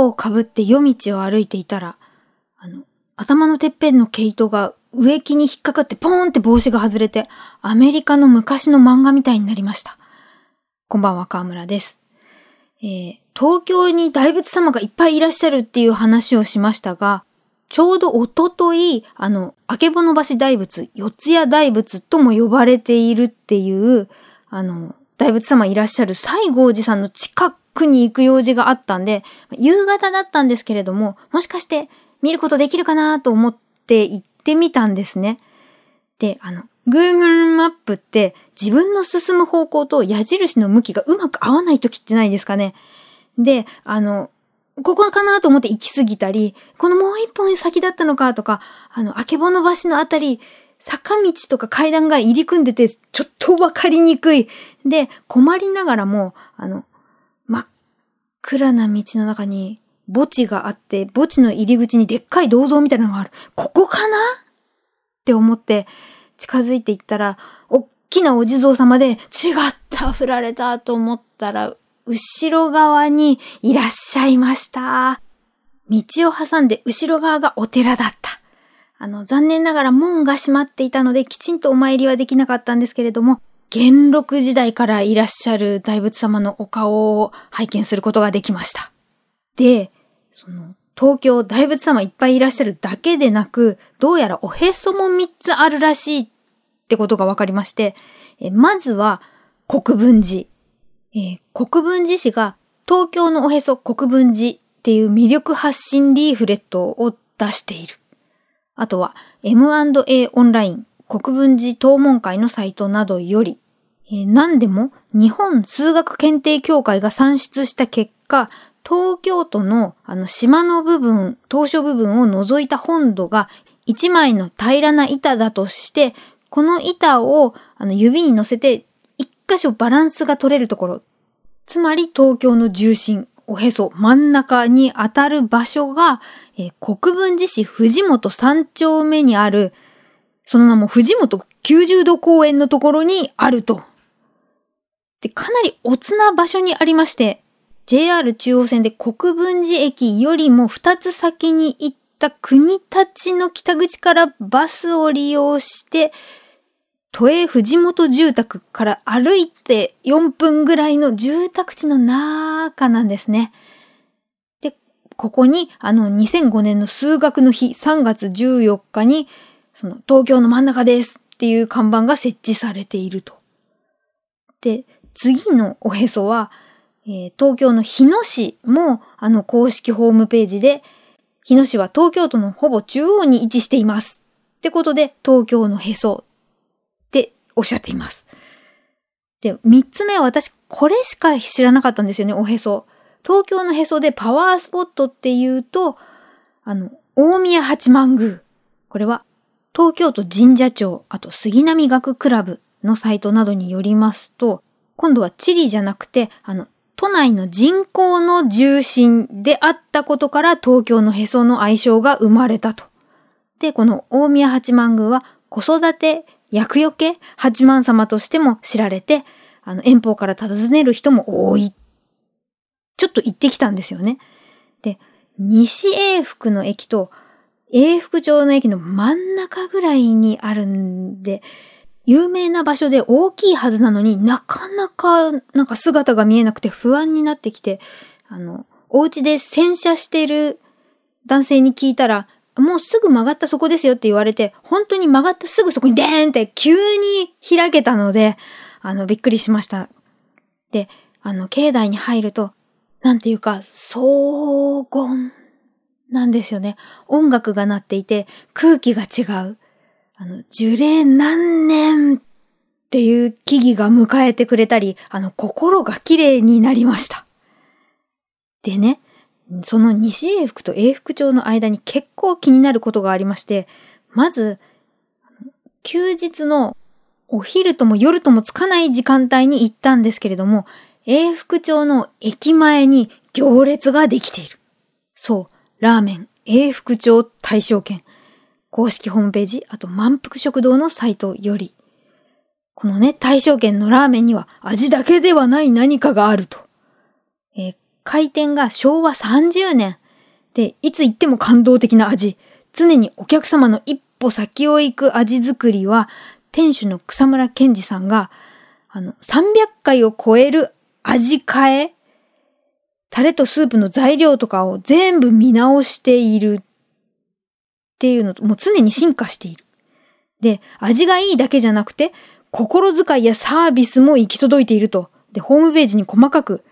帽をかぶって夜道を歩いていたら、あの、頭のてっぺんの毛糸が植木に引っかかってポーンって帽子が外れて、アメリカの昔の漫画みたいになりました。こんばんは、河村です。えー、東京に大仏様がいっぱいいらっしゃるっていう話をしましたが、ちょうどおととい、あの、あけぼの橋大仏、四谷大仏とも呼ばれているっていう、あの、大仏様いらっしゃる西郷寺さんの近くに行く用事があったんで、夕方だったんですけれども、もしかして見ることできるかなと思って行ってみたんですね。で、あの、Google マップって自分の進む方向と矢印の向きがうまく合わない時ってないですかね。で、あの、ここかなと思って行き過ぎたり、このもう一本先だったのかとか、あの、あけぼの橋のあたり、坂道とか階段が入り組んでて、ちょっとわかりにくい。で、困りながらも、あの、暗な道の中に墓地があって、墓地の入り口にでっかい銅像みたいなのがある。ここかな？って思って近づいていったら、おっきなお地蔵様で、違った振られたと思ったら、後ろ側にいらっしゃいました。道を挟んで後ろ側がお寺だった。あの、残念ながら門が閉まっていたので、きちんとお参りはできなかったんですけれども、元禄時代からいらっしゃる大仏様のお顔を拝見することができました。で、その、東京大仏様いっぱいいらっしゃるだけでなく、どうやらおへそも3つあるらしいってことが分かりまして、えまずは国分寺。えー、国分寺市が東京のおへそ国分寺っていう魅力発信リーフレットを出している。あとは M&A オンライン国分寺東門会のサイトなどより、えー、何でも日本数学検定協会が算出した結果、東京都のあの島の部分、当初部分を除いた本土が一枚の平らな板だとして、この板をあの指に乗せて一箇所バランスが取れるところ、つまり東京の重心、おへそ、真ん中に当たる場所が、えー、国分寺市藤本三丁目にある、その名も藤本90度公園のところにあると。で、かなりおつな場所にありまして、JR 中央線で国分寺駅よりも2つ先に行った国立の北口からバスを利用して、都営藤本住宅から歩いて4分ぐらいの住宅地の中なんですね。で、ここにあの2005年の数学の日3月14日にその東京の真ん中ですっていう看板が設置されていると。で、次のおへそはえー、東京の日野市もあの公式ホームページで、日野市は東京都のほぼ中央に位置しています。ってことで、東京のへそっておっしゃっています。で、三つ目は私、これしか知らなかったんですよね、おへそ。東京のへそでパワースポットっていうと、あの、大宮八幡宮。これは、東京都神社庁、あと杉並学クラブのサイトなどによりますと、今度は地理じゃなくて、あの、都内の人口の重心であったことから東京のへその愛称が生まれたと。で、この大宮八幡宮は子育て厄除け八幡様としても知られて、あの遠方から訪ねる人も多い。ちょっと行ってきたんですよね。で、西永福の駅と永福町の駅の真ん中ぐらいにあるんで、有名な場所で大きいはずなのになかなかなんか姿が見えなくて不安になってきて、あの、お家で洗車してる男性に聞いたら、もうすぐ曲がったそこですよって言われて、本当に曲がったすぐそこにデーンって急に開けたので、あの、びっくりしました。で、あの、境内に入ると、なんていうか、荘厳なんですよね。音楽が鳴っていて、空気が違う。あの、樹齢何年っていう木々が迎えてくれたり、あの、心が綺麗になりました。でね、その西永福と永福町の間に結構気になることがありまして、まず、休日のお昼とも夜ともつかない時間帯に行ったんですけれども、永福町の駅前に行列ができている。そう、ラーメン永福町大正券。公式ホームページ、あと満腹食堂のサイトより、このね、大正圏のラーメンには味だけではない何かがあると。えー、開店が昭和30年。で、いつ行っても感動的な味。常にお客様の一歩先を行く味作りは、店主の草村健二さんが、あの、300回を超える味変えタレとスープの材料とかを全部見直しているっていうのと、もう常に進化している。で、味がいいだけじゃなくて、心遣いやサービスも行き届いていると。で、ホームページに細かく、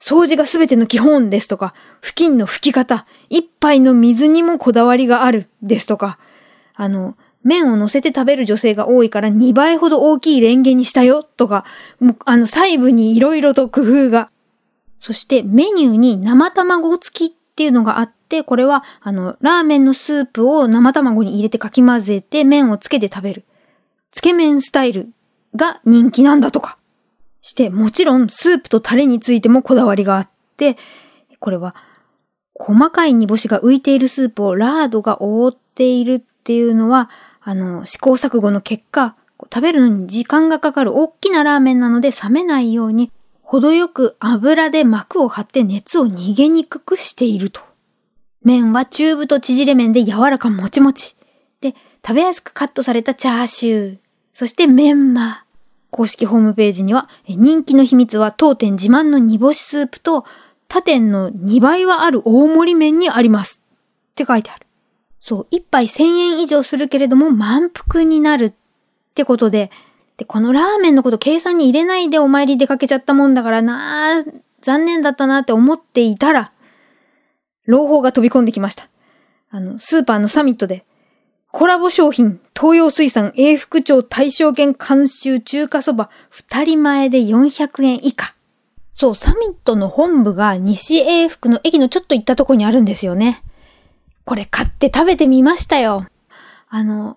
掃除がすべての基本ですとか、付近の拭き方、一杯の水にもこだわりがあるですとか、あの、麺を乗せて食べる女性が多いから2倍ほど大きいレンゲにしたよとか、もうあの細部に色々と工夫が。そしてメニューに生卵付きっていうのがあって、これはあのラーメンのスープを生卵に入れてかき混ぜて麺をつけて食べる。つけ麺スタイルが人気なんだとか。して、もちろんスープとタレについてもこだわりがあって、これは細かい煮干しが浮いているスープをラードが覆っているっていうのは、あの、試行錯誤の結果、食べるのに時間がかかる大きなラーメンなので冷めないように、程よく油で膜を張って熱を逃げにくくしていると。麺は中太縮れ麺で柔らかもちもち。で、食べやすくカットされたチャーシュー。そしてメンマ。公式ホームページには、人気の秘密は当店自慢の煮干しスープと、他店の2倍はある大盛り麺にあります。って書いてある。そう、一杯1000円以上するけれども満腹になるってことで、で、このラーメンのこと計算に入れないでお参り出かけちゃったもんだからな残念だったなって思っていたら、朗報が飛び込んできました。あの、スーパーのサミットで、コラボ商品、東洋水産永福町大正券監修中華そば、二人前で400円以下。そう、サミットの本部が西永福の駅のちょっと行ったとこにあるんですよね。これ買って食べてみましたよ。あの、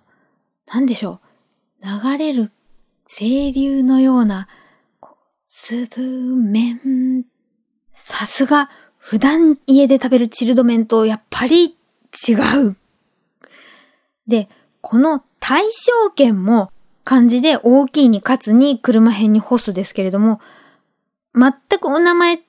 なんでしょう。流れる清流のような、粒麺。さすが、普段家で食べるチルド麺とやっぱり違う。で、この大正圏も漢字で大きいにかつに車辺に干すですけれども、全くお名前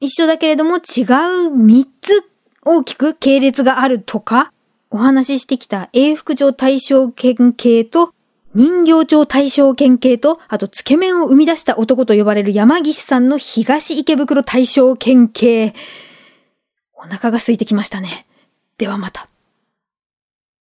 一緒だけれども違う三つ大きく系列があるとか、お話ししてきた永福町大正県系と人形町大正県警と、あと、つけ麺を生み出した男と呼ばれる山岸さんの東池袋大正県警。お腹が空いてきましたね。ではまた。